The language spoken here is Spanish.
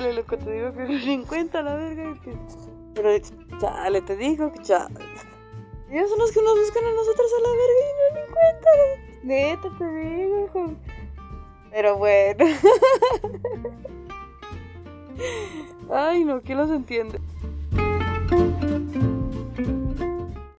chale, loco, te digo que ni en cuenta la verga. Que... Pero chale, te digo que chale. Ellos son los que nos buscan a nosotros a la verga y no ni en cuenta. Neta, te digo, hijo. Pero bueno. Ay, no, ¿quién los entiende?